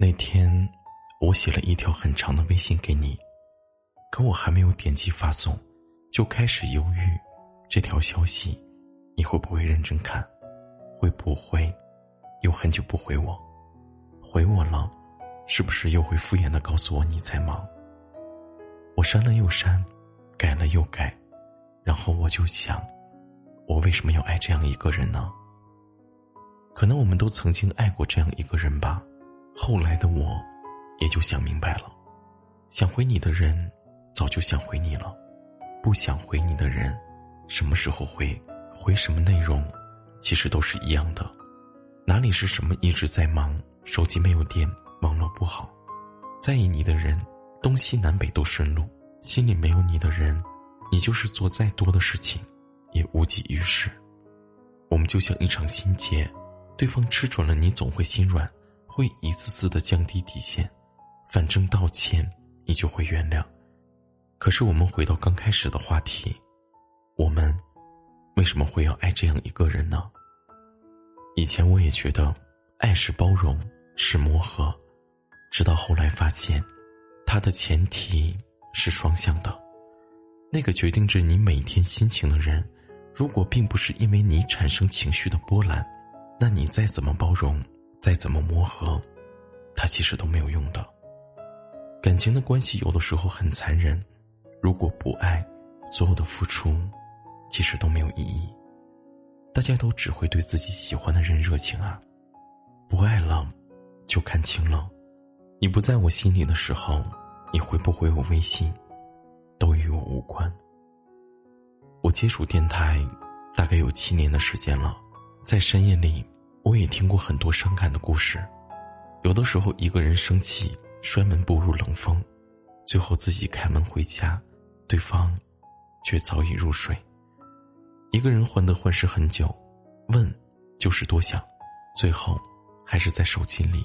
那天，我写了一条很长的微信给你，可我还没有点击发送，就开始犹豫，这条消息你会不会认真看？会不会又很久不回我？回我了，是不是又会敷衍的告诉我你在忙？我删了又删，改了又改，然后我就想，我为什么要爱这样一个人呢？可能我们都曾经爱过这样一个人吧。后来的我，也就想明白了，想回你的人，早就想回你了；不想回你的人，什么时候回，回什么内容，其实都是一样的。哪里是什么一直在忙，手机没有电，网络不好，在意你的人，东西南北都顺路；心里没有你的人，你就是做再多的事情，也无济于事。我们就像一场心结，对方吃准了你，总会心软。会一次次的降低底线，反正道歉你就会原谅。可是我们回到刚开始的话题，我们为什么会要爱这样一个人呢？以前我也觉得爱是包容，是磨合，直到后来发现，它的前提是双向的。那个决定着你每天心情的人，如果并不是因为你产生情绪的波澜，那你再怎么包容。再怎么磨合，它其实都没有用的。感情的关系有的时候很残忍，如果不爱，所有的付出其实都没有意义。大家都只会对自己喜欢的人热情啊，不爱了，就看清了。你不在我心里的时候，你回不回我微信，都与我无关。我接触电台大概有七年的时间了，在深夜里。我也听过很多伤感的故事，有的时候一个人生气摔门步入冷风，最后自己开门回家，对方却早已入睡。一个人患得患失很久，问就是多想，最后还是在手机里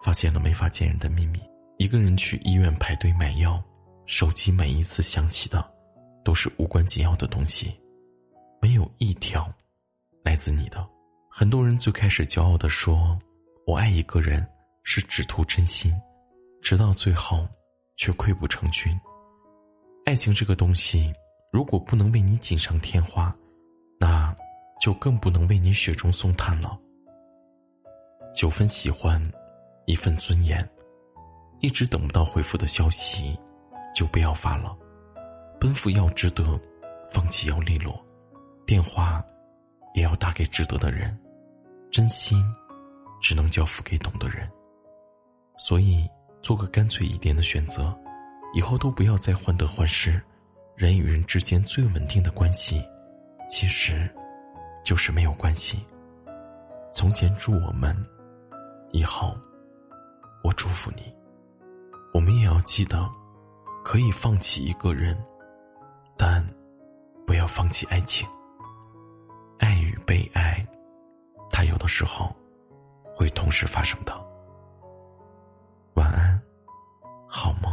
发现了没法见人的秘密。一个人去医院排队买药，手机每一次响起的都是无关紧要的东西，没有一条来自你的。很多人最开始骄傲的说：“我爱一个人是只图真心”，直到最后，却溃不成军。爱情这个东西，如果不能为你锦上添花，那就更不能为你雪中送炭了。九分喜欢，一份尊严，一直等不到回复的消息，就不要发了。奔赴要值得，放弃要利落，电话也要打给值得的人。真心，只能交付给懂的人。所以，做个干脆一点的选择，以后都不要再患得患失。人与人之间最稳定的关系，其实，就是没有关系。从前祝我们，以后，我祝福你。我们也要记得，可以放弃一个人，但，不要放弃爱情。爱与被爱。它有的时候会同时发生的。晚安，好梦。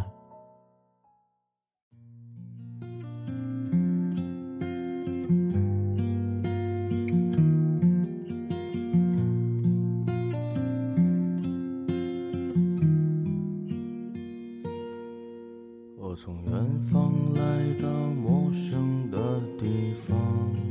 我从远方来到陌生的地方。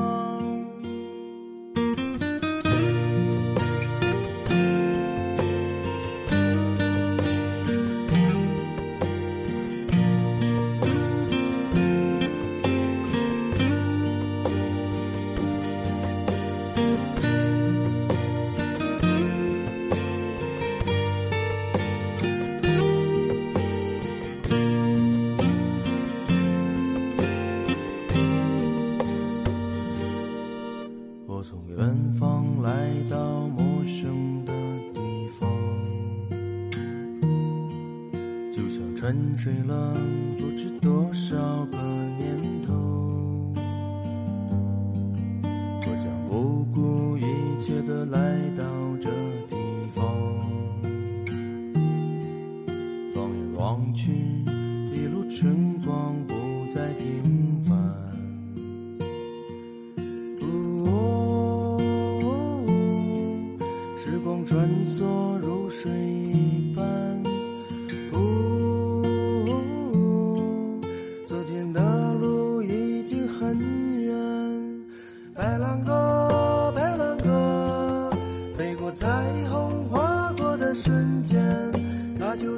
沉睡了不知多少个年头。我将不顾一切的来到这地方，放眼望去，一路春光不再平凡。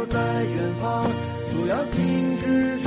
就在远方，不要停止